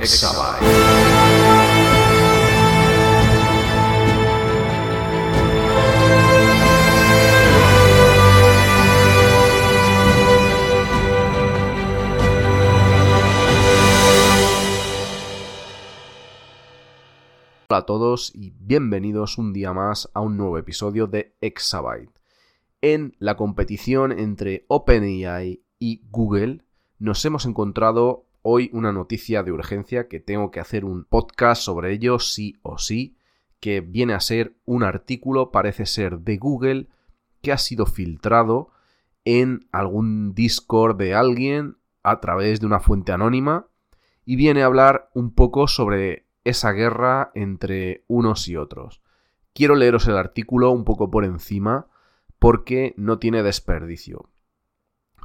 Exabyte. Hola a todos y bienvenidos un día más a un nuevo episodio de Exabyte. En la competición entre OpenAI y Google nos hemos encontrado hoy una noticia de urgencia que tengo que hacer un podcast sobre ello sí o sí, que viene a ser un artículo, parece ser de Google, que ha sido filtrado en algún Discord de alguien a través de una fuente anónima y viene a hablar un poco sobre esa guerra entre unos y otros. Quiero leeros el artículo un poco por encima porque no tiene desperdicio.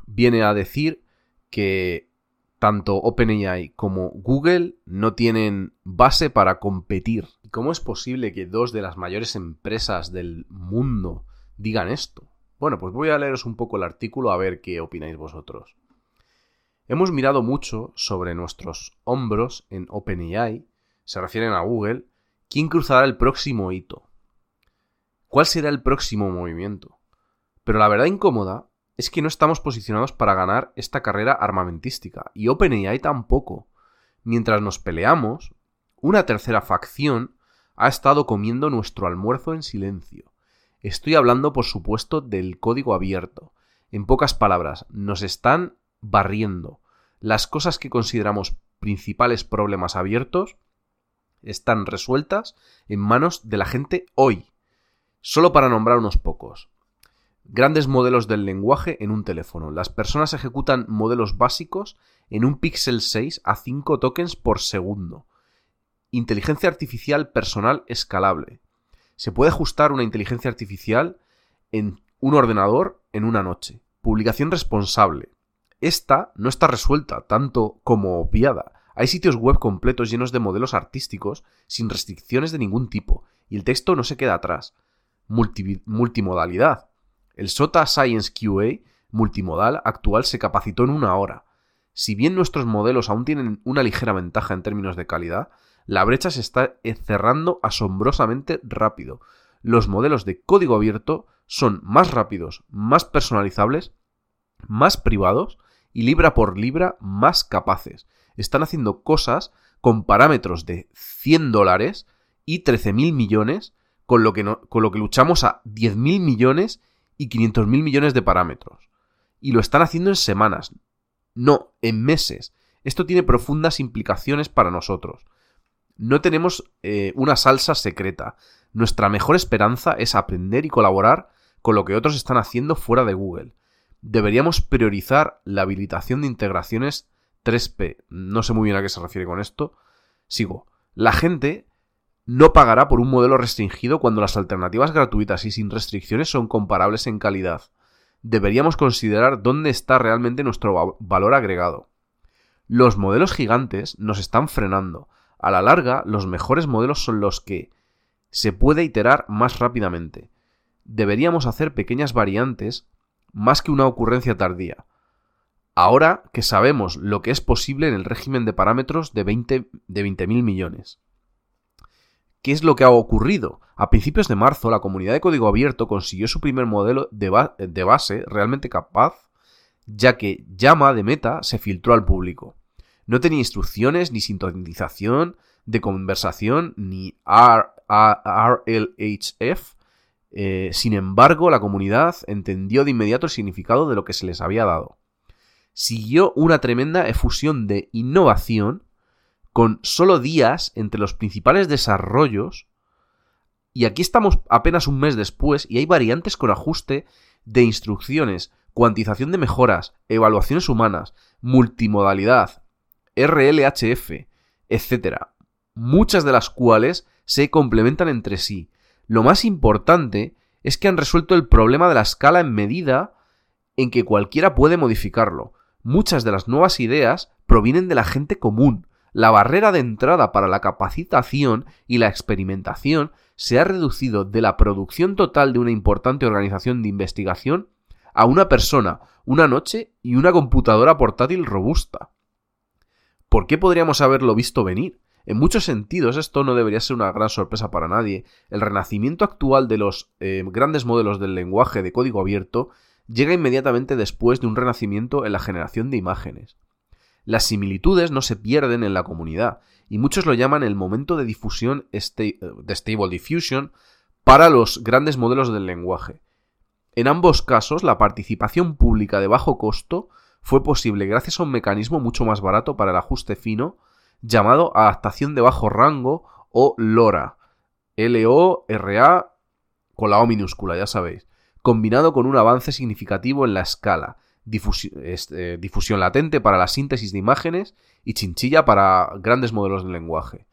Viene a decir que tanto OpenAI como Google no tienen base para competir. ¿Y cómo es posible que dos de las mayores empresas del mundo digan esto? Bueno, pues voy a leeros un poco el artículo a ver qué opináis vosotros. Hemos mirado mucho sobre nuestros hombros en OpenAI se refieren a Google, ¿quién cruzará el próximo hito? ¿Cuál será el próximo movimiento? Pero la verdad incómoda es que no estamos posicionados para ganar esta carrera armamentística, y OpenAI tampoco. Mientras nos peleamos, una tercera facción ha estado comiendo nuestro almuerzo en silencio. Estoy hablando, por supuesto, del código abierto. En pocas palabras, nos están barriendo. Las cosas que consideramos principales problemas abiertos están resueltas en manos de la gente hoy. Solo para nombrar unos pocos. Grandes modelos del lenguaje en un teléfono. Las personas ejecutan modelos básicos en un Pixel 6 a 5 tokens por segundo. Inteligencia artificial personal escalable. Se puede ajustar una inteligencia artificial en un ordenador en una noche. Publicación responsable. Esta no está resuelta tanto como obviada hay sitios web completos llenos de modelos artísticos sin restricciones de ningún tipo, y el texto no se queda atrás. multimodalidad. El SOTA Science QA multimodal actual se capacitó en una hora. Si bien nuestros modelos aún tienen una ligera ventaja en términos de calidad, la brecha se está cerrando asombrosamente rápido. Los modelos de código abierto son más rápidos, más personalizables, más privados y libra por libra más capaces están haciendo cosas con parámetros de 100 dólares y 13.000 millones, con lo, que con lo que luchamos a 10.000 millones y 500.000 millones de parámetros. Y lo están haciendo en semanas, no, en meses. Esto tiene profundas implicaciones para nosotros. No tenemos eh, una salsa secreta. Nuestra mejor esperanza es aprender y colaborar con lo que otros están haciendo fuera de Google. Deberíamos priorizar la habilitación de integraciones 3P. No sé muy bien a qué se refiere con esto. Sigo. La gente no pagará por un modelo restringido cuando las alternativas gratuitas y sin restricciones son comparables en calidad. Deberíamos considerar dónde está realmente nuestro valor agregado. Los modelos gigantes nos están frenando. A la larga, los mejores modelos son los que se puede iterar más rápidamente. Deberíamos hacer pequeñas variantes más que una ocurrencia tardía. Ahora que sabemos lo que es posible en el régimen de parámetros de 20.000 de millones. ¿Qué es lo que ha ocurrido? A principios de marzo, la comunidad de código abierto consiguió su primer modelo de, base realmente capaz, ya que Llama de Meta se filtró al público. No tenía instrucciones ni sintonización de conversación ni RLHF. Eh, sin embargo, la comunidad entendió de inmediato el significado de lo que se les había dado siguió una tremenda efusión de innovación con solo días entre los principales desarrollos. Y aquí estamos apenas un mes después y hay variantes con ajuste de instrucciones, cuantización de mejoras, evaluaciones humanas, multimodalidad, RLHF, etc. Muchas de las cuales se complementan entre sí. Lo más importante es que han resuelto el problema de la escala en medida en que cualquiera puede modificarlo muchas de las nuevas ideas provienen de la gente común. La barrera de entrada para la capacitación y la experimentación se ha reducido de la producción total de una importante organización de investigación a una persona, una noche y una computadora portátil robusta. ¿Por qué podríamos haberlo visto venir? En muchos sentidos esto no debería ser una gran sorpresa para nadie. El renacimiento actual de los eh, grandes modelos del lenguaje de código abierto llega inmediatamente después de un renacimiento en la generación de imágenes. Las similitudes no se pierden en la comunidad, y muchos lo llaman el momento de difusión de Stable Diffusion para los grandes modelos del lenguaje. En ambos casos, la participación pública de bajo costo fue posible gracias a un mecanismo mucho más barato para el ajuste fino llamado adaptación de bajo rango o LoRa. L-O-R-A con la O minúscula, ya sabéis. Combinado con un avance significativo en la escala, eh, difusión latente para la síntesis de imágenes y chinchilla para grandes modelos de lenguaje.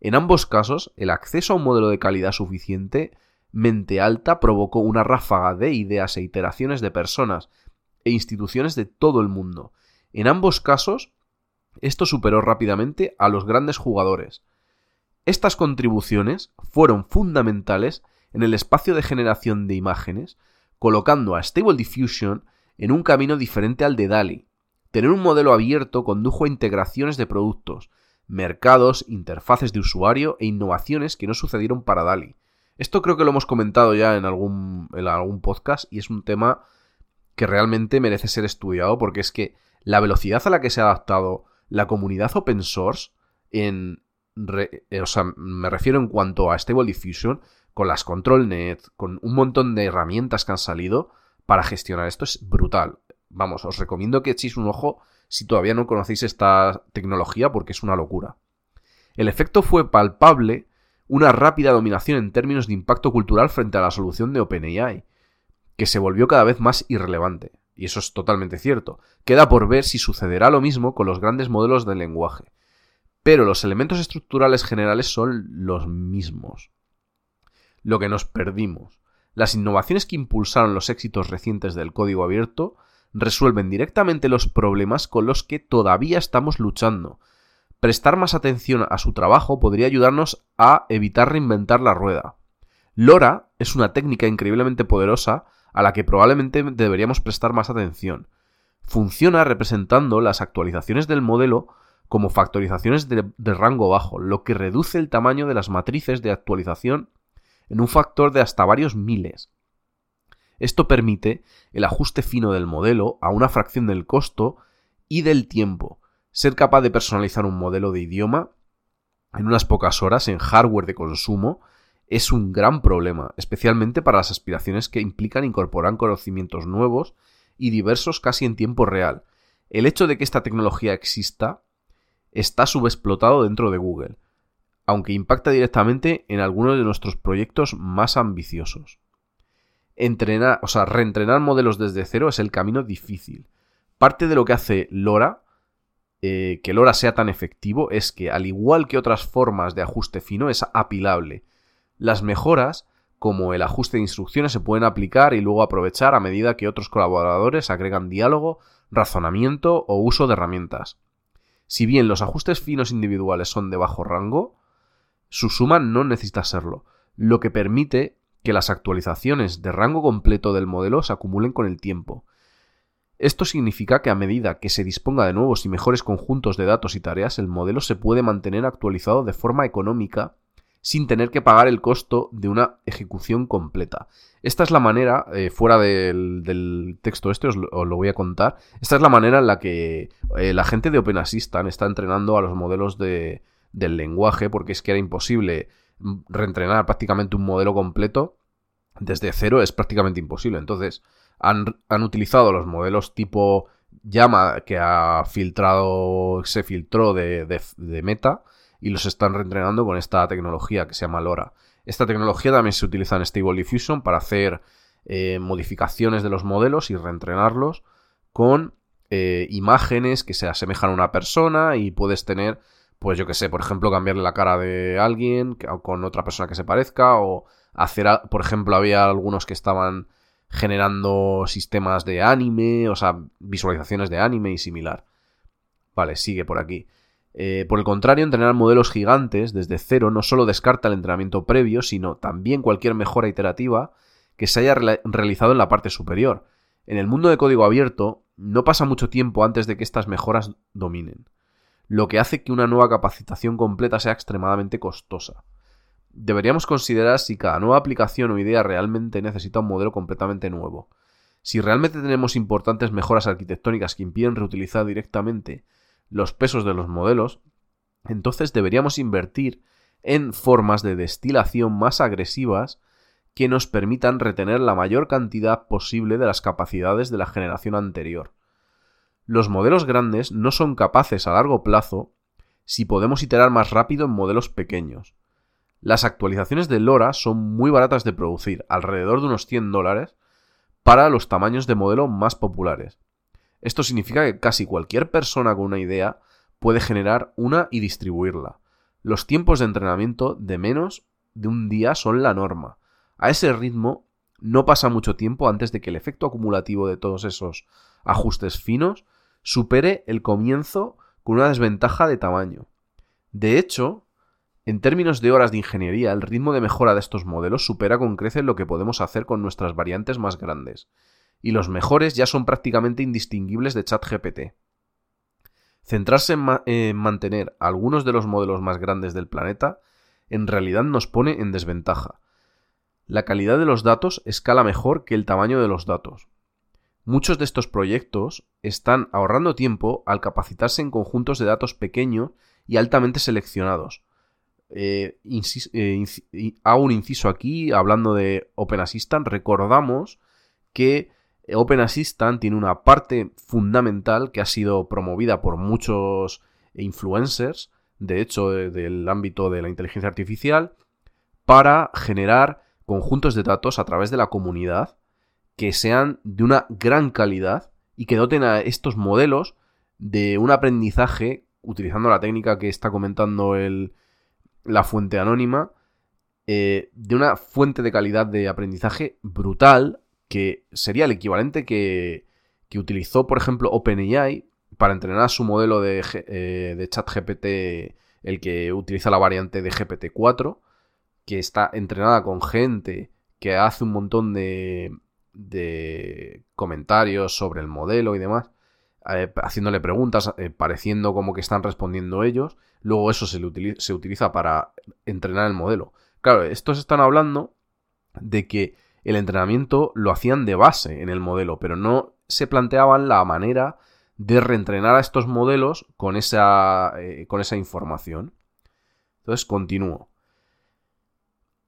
En ambos casos, el acceso a un modelo de calidad suficientemente alta provocó una ráfaga de ideas e iteraciones de personas e instituciones de todo el mundo. En ambos casos, esto superó rápidamente a los grandes jugadores. Estas contribuciones fueron fundamentales en el espacio de generación de imágenes, colocando a Stable Diffusion en un camino diferente al de DALI. Tener un modelo abierto condujo a integraciones de productos, mercados, interfaces de usuario e innovaciones que no sucedieron para DALI. Esto creo que lo hemos comentado ya en algún, en algún podcast y es un tema que realmente merece ser estudiado porque es que la velocidad a la que se ha adaptado la comunidad open source en... Eh, o sea, me refiero en cuanto a Stable Diffusion, con las ControlNet, con un montón de herramientas que han salido para gestionar esto, es brutal. Vamos, os recomiendo que echéis un ojo si todavía no conocéis esta tecnología porque es una locura. El efecto fue palpable, una rápida dominación en términos de impacto cultural frente a la solución de OpenAI, que se volvió cada vez más irrelevante. Y eso es totalmente cierto. Queda por ver si sucederá lo mismo con los grandes modelos de lenguaje. Pero los elementos estructurales generales son los mismos. Lo que nos perdimos. Las innovaciones que impulsaron los éxitos recientes del código abierto resuelven directamente los problemas con los que todavía estamos luchando. Prestar más atención a su trabajo podría ayudarnos a evitar reinventar la rueda. LoRa es una técnica increíblemente poderosa a la que probablemente deberíamos prestar más atención. Funciona representando las actualizaciones del modelo como factorizaciones de, rango bajo, lo que reduce el tamaño de las matrices de actualización en un factor de hasta varios miles. Esto permite el ajuste fino del modelo a una fracción del costo y del tiempo. Ser capaz de personalizar un modelo de idioma en unas pocas horas en hardware de consumo es un gran problema, especialmente para las aspiraciones que implican incorporar conocimientos nuevos y diversos casi en tiempo real. El hecho de que esta tecnología exista está subexplotado dentro de Google, aunque impacta directamente en algunos de nuestros proyectos más ambiciosos. Entrenar, o sea, reentrenar modelos desde cero es el camino difícil. Parte de lo que hace LoRa, eh, que LoRa sea tan efectivo, es que, al igual que otras formas de ajuste fino, es apilable las mejoras, como el ajuste de instrucciones, se pueden aplicar y luego aprovechar a medida que otros colaboradores agregan diálogo, razonamiento o uso de herramientas. Si bien los ajustes finos individuales son de bajo rango, su suma no necesita serlo, lo que permite que las actualizaciones de rango completo del modelo se acumulen con el tiempo. Esto significa que a medida que se disponga de nuevos y mejores conjuntos de datos y tareas, el modelo se puede mantener actualizado de forma económica sin tener que pagar el costo de una ejecución completa. Esta es la manera, eh, fuera del, texto este, os lo, voy a contar, esta es la manera en la que eh, la gente de Open Assistant está entrenando a los modelos del lenguaje, porque es que era imposible reentrenar prácticamente un modelo completo desde cero, es prácticamente imposible. Entonces, han, utilizado los modelos tipo llama que ha filtrado, se filtró de, de Meta, y los están reentrenando con esta tecnología que se llama LoRa. Esta tecnología también se utiliza en Stable Diffusion para hacer eh, modificaciones de los modelos y reentrenarlos con eh, imágenes que se asemejan a una persona y puedes tener, pues yo que sé, por ejemplo, cambiarle la cara de alguien con otra persona que se parezca o hacer, por ejemplo, había algunos que estaban generando sistemas de anime, o sea, visualizaciones de anime y similar. Vale, sigue por aquí. Eh, por el contrario, entrenar modelos gigantes desde cero no solo descarta el entrenamiento previo, sino también cualquier mejora iterativa que se haya realizado en la parte superior. En el mundo de código abierto, no pasa mucho tiempo antes de que estas mejoras dominen. Lo que hace que una nueva capacitación completa sea extremadamente costosa. Deberíamos considerar si cada nueva aplicación o idea realmente necesita un modelo completamente nuevo. Si realmente tenemos importantes mejoras arquitectónicas que impiden reutilizar directamente los pesos de los modelos, entonces deberíamos invertir en formas de destilación más agresivas que nos permitan retener la mayor cantidad posible de las capacidades de la generación anterior. Los modelos grandes no son capaces a largo plazo si podemos iterar más rápido en modelos pequeños. Las actualizaciones de LoRa son muy baratas de producir, alrededor de unos 100 dólares, para los tamaños de modelo más populares. Esto significa que casi cualquier persona con una idea puede generar una y distribuirla. Los tiempos de entrenamiento de menos de un día son la norma. A ese ritmo no pasa mucho tiempo antes de que el efecto acumulativo de todos esos ajustes finos supere el comienzo con una desventaja de tamaño. De hecho, en términos de horas de ingeniería, el ritmo de mejora de estos modelos supera con creces lo que podemos hacer con nuestras variantes más grandes, y los mejores ya son prácticamente indistinguibles de ChatGPT. Centrarse en, mantener algunos de los modelos más grandes del planeta en realidad nos pone en desventaja. La calidad de los datos escala mejor que el tamaño de los datos. Muchos de estos proyectos están ahorrando tiempo al capacitarse en conjuntos de datos pequeños y altamente seleccionados. Eh, eh, hago un inciso aquí hablando de Open Assistant. Recordamos que Open Assistant tiene una parte fundamental que ha sido promovida por muchos influencers, de hecho, del ámbito de la inteligencia artificial, para generar conjuntos de datos a través de la comunidad que sean de una gran calidad y que doten a estos modelos de un aprendizaje, utilizando la técnica que está comentando el, la fuente anónima, eh, de una fuente de calidad de aprendizaje brutal, que sería el equivalente que, que utilizó, por ejemplo, OpenAI para entrenar su modelo de, eh, de ChatGPT, el que utiliza la variante de GPT-4, que está entrenada con gente que hace un montón de, de comentarios sobre el modelo y demás, eh, haciéndole preguntas, eh, pareciendo como que están respondiendo ellos. Luego eso se, se utiliza para entrenar el modelo. Claro, estos están hablando de que el entrenamiento lo hacían de base en el modelo, pero no se planteaban la manera de reentrenar a estos modelos con esa, eh, con esa información. Entonces, continúo.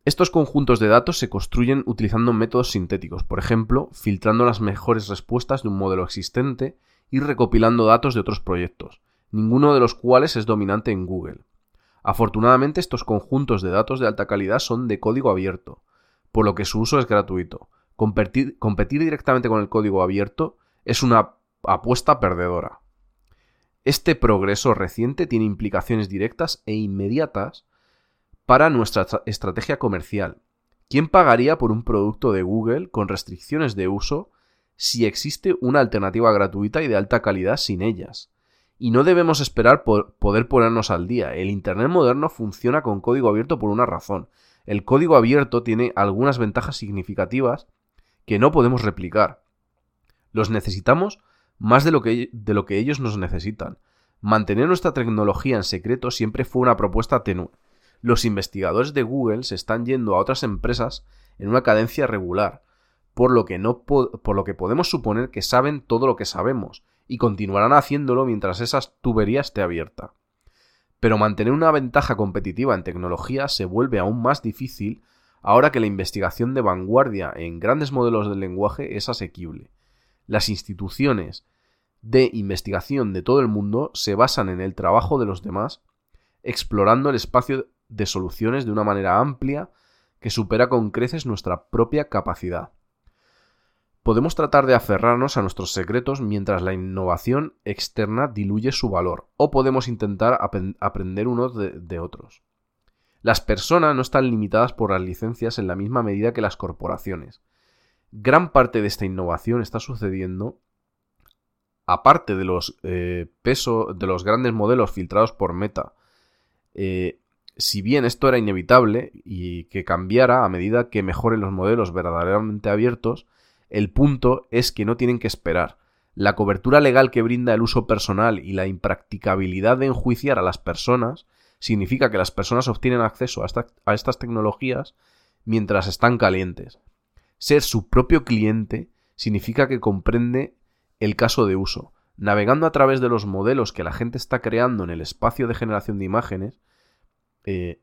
Estos conjuntos de datos se construyen utilizando métodos sintéticos, por ejemplo, filtrando las mejores respuestas de un modelo existente y recopilando datos de otros proyectos, ninguno de los cuales es dominante en Google. Afortunadamente estos conjuntos de datos de alta calidad son de código abierto, por lo que su uso es gratuito. Competir, directamente con el código abierto es una apuesta perdedora. Este progreso reciente tiene implicaciones directas e inmediatas para nuestra estrategia comercial. ¿Quién pagaría por un producto de Google con restricciones de uso si existe una alternativa gratuita y de alta calidad sin ellas? Y no debemos esperar por poder ponernos al día. El Internet moderno funciona con código abierto por una razón. El código abierto tiene algunas ventajas significativas que no podemos replicar. Los necesitamos más de lo que, de lo que ellos nos necesitan. Mantener nuestra tecnología en secreto siempre fue una propuesta tenue los investigadores de Google se están yendo a otras empresas en una cadencia regular, por lo que, no por lo que podemos suponer que saben todo lo que sabemos, y continuarán haciéndolo mientras esa tubería esté abierta. Pero mantener una ventaja competitiva en tecnología se vuelve aún más difícil ahora que la investigación de vanguardia en grandes modelos de lenguaje es asequible. Las instituciones de investigación de todo el mundo se basan en el trabajo de los demás, explorando el espacio de soluciones de una manera amplia que supera con creces nuestra propia capacidad. Podemos tratar de aferrarnos a nuestros secretos mientras la innovación externa diluye su valor, o podemos intentar aprender unos de, otros. Las personas no están limitadas por las licencias en la misma medida que las corporaciones. Gran parte de esta innovación está sucediendo aparte de los eh, de los grandes modelos filtrados por Meta, eh, si bien esto era inevitable y que cambiara a medida que mejoren los modelos verdaderamente abiertos, el punto es que no tienen que esperar. la cobertura legal que brinda el uso personal y la impracticabilidad de enjuiciar a las personas significa que las personas obtienen acceso a, estas tecnologías mientras están calientes. Ser su propio cliente significa que comprende el caso de uso. Navegando a través de los modelos que la gente está creando en el espacio de generación de imágenes, eh,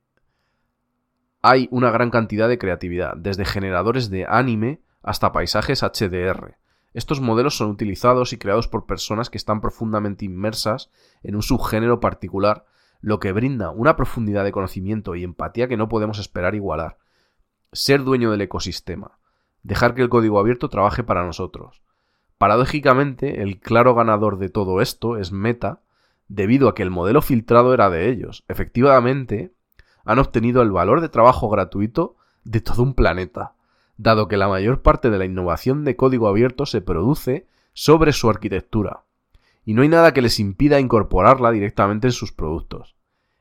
hay una gran cantidad de creatividad, desde generadores de anime hasta paisajes HDR. Estos modelos son utilizados y creados por personas que están profundamente inmersas en un subgénero particular, lo que brinda una profundidad de conocimiento y empatía que no podemos esperar igualar. Ser dueño del ecosistema. Dejar que el código abierto trabaje para nosotros. Paradójicamente, el claro ganador de todo esto es Meta, debido a que el modelo filtrado era de ellos. Efectivamente, han obtenido el valor de trabajo gratuito de todo un planeta dado que la mayor parte de la innovación de código abierto se produce sobre su arquitectura, y no hay nada que les impida incorporarla directamente en sus productos.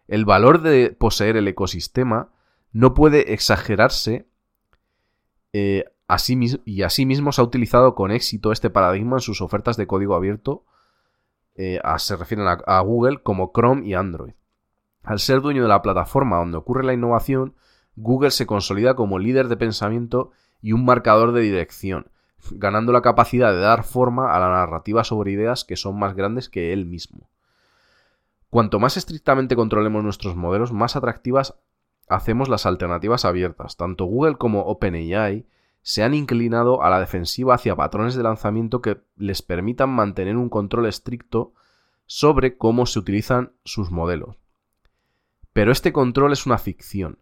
El valor de poseer el ecosistema no puede exagerarse eh, y asimismo se ha utilizado con éxito este paradigma en sus ofertas de código abierto, eh, se refieren a Google como Chrome y Android. Al ser dueño de la plataforma donde ocurre la innovación, Google se consolida como líder de pensamiento y un marcador de dirección, ganando la capacidad de dar forma a la narrativa sobre ideas que son más grandes que él mismo. Cuanto más estrictamente controlemos nuestros modelos, más atractivas hacemos las alternativas abiertas. Tanto Google como OpenAI se han inclinado a la defensiva hacia patrones de lanzamiento que les permitan mantener un control estricto sobre cómo se utilizan sus modelos. Pero este control es una ficción.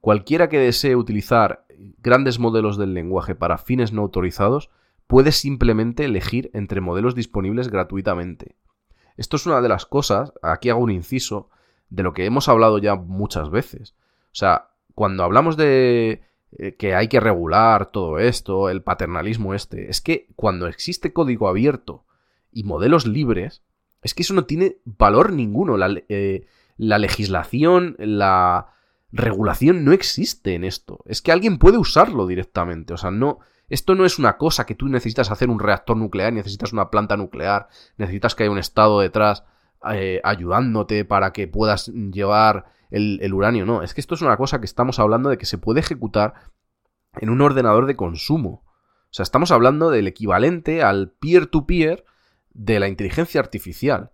Cualquiera que desee utilizar grandes modelos del lenguaje para fines no autorizados puede simplemente elegir entre modelos disponibles gratuitamente. Esto es una de las cosas, aquí hago un inciso, de lo que hemos hablado ya muchas veces. O sea, cuando hablamos de eh, que hay que regular todo esto, el paternalismo este, es que cuando existe código abierto y modelos libres, es que eso no tiene valor ninguno. La, eh, la legislación, la, regulación no existe en esto. Es que alguien puede usarlo directamente. O sea, no. Esto no es una cosa que tú necesitas hacer un reactor nuclear, necesitas una planta nuclear, necesitas que haya un estado detrás eh, ayudándote para que puedas llevar el, uranio. No, es que esto es una cosa que estamos hablando de que se puede ejecutar en un ordenador de consumo. O sea, estamos hablando del equivalente al peer-to-peer -peer de la inteligencia artificial.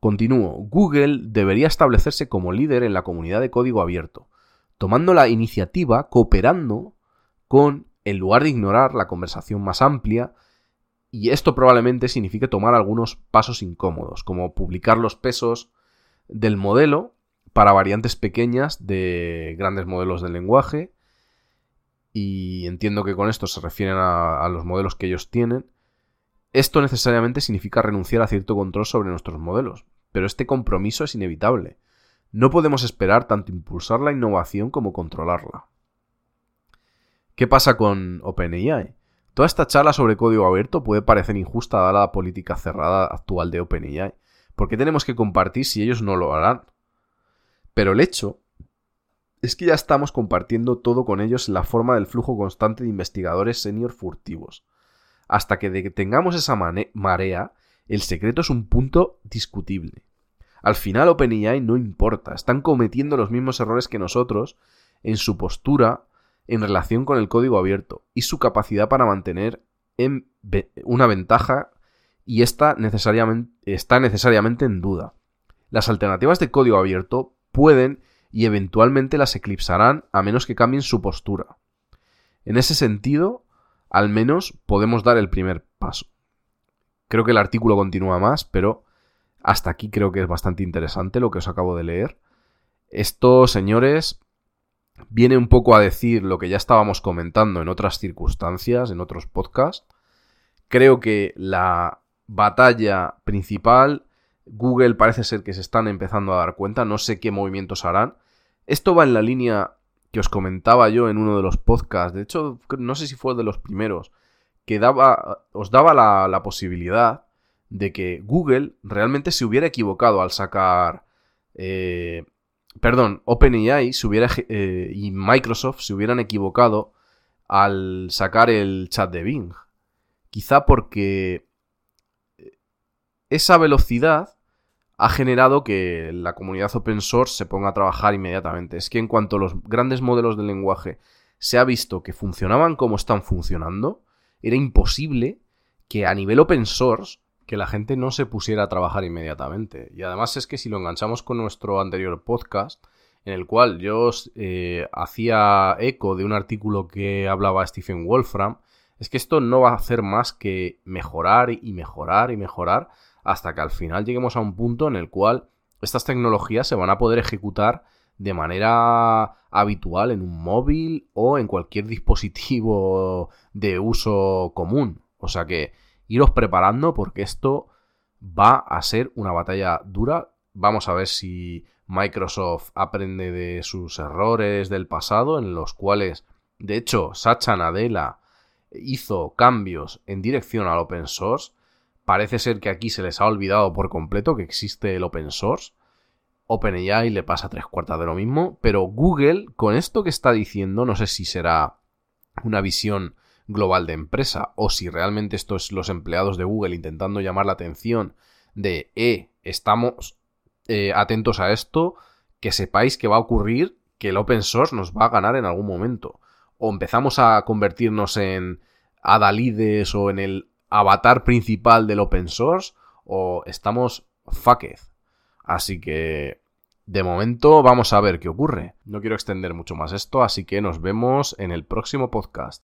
Continúo, Google debería establecerse como líder en la comunidad de código abierto, tomando la iniciativa, cooperando con, en lugar de ignorar la conversación más amplia, y esto probablemente signifique tomar algunos pasos incómodos, como publicar los pesos del modelo para variantes pequeñas de grandes modelos de lenguaje, y entiendo que con esto se refieren a, a los modelos que ellos tienen, esto necesariamente significa renunciar a cierto control sobre nuestros modelos, pero este compromiso es inevitable. No podemos esperar tanto impulsar la innovación como controlarla. ¿Qué pasa con OpenAI? Toda esta charla sobre código abierto puede parecer injusta dada la política cerrada actual de OpenAI, porque tenemos que compartir si ellos no lo harán. Pero el hecho es que ya estamos compartiendo todo con ellos en la forma del flujo constante de investigadores senior furtivos. Hasta que tengamos esa marea, el secreto es un punto discutible. Al final OpenAI no importa, están cometiendo los mismos errores que nosotros en su postura en relación con el código abierto y su capacidad para mantener en una ventaja y esta necesariamente, está necesariamente en duda. Las alternativas de código abierto pueden y eventualmente las eclipsarán a menos que cambien su postura. En ese sentido, al menos podemos dar el primer paso. Creo que el artículo continúa más, pero hasta aquí creo que es bastante interesante lo que os acabo de leer. Esto, señores, viene un poco a decir lo que ya estábamos comentando en otras circunstancias, en otros podcasts. Creo que la batalla principal, Google parece ser que se están empezando a dar cuenta, no sé qué movimientos harán. Esto va en la línea que os comentaba yo en uno de los podcasts, de hecho, no sé si fue de los primeros, que daba, os daba la, posibilidad de que Google realmente se hubiera equivocado al sacar... Eh, perdón, OpenAI se hubiera, eh, y Microsoft se hubieran equivocado al sacar el chat de Bing. Quizá porque esa velocidad ha generado que la comunidad open source se ponga a trabajar inmediatamente. Es que en cuanto a los grandes modelos de lenguaje se ha visto que funcionaban como están funcionando, era imposible que a nivel open source que la gente no se pusiera a trabajar inmediatamente. Y además es que si lo enganchamos con nuestro anterior podcast, en el cual yo eh, hacía eco de un artículo que hablaba Stephen Wolfram, es que esto no va a hacer más que mejorar y mejorar y mejorar hasta que al final lleguemos a un punto en el cual estas tecnologías se van a poder ejecutar de manera habitual en un móvil o en cualquier dispositivo de uso común. O sea que iros preparando porque esto va a ser una batalla dura. Vamos a ver si Microsoft aprende de sus errores del pasado en los cuales, de hecho, Sacha Nadella hizo cambios en dirección al open source. Parece ser que aquí se les ha olvidado por completo que existe el open source. OpenAI le pasa tres cuartas de lo mismo, pero Google, con esto que está diciendo, no sé si será una visión global de empresa o si realmente esto es los empleados de Google intentando llamar la atención de, eh, estamos eh, atentos a esto, que sepáis que va a ocurrir que el open source nos va a ganar en algún momento. O empezamos a convertirnos en adalides o en el avatar principal del open source, o estamos fucked. Así que de momento vamos a ver qué ocurre. No quiero extender mucho más esto, así que nos vemos en el próximo podcast.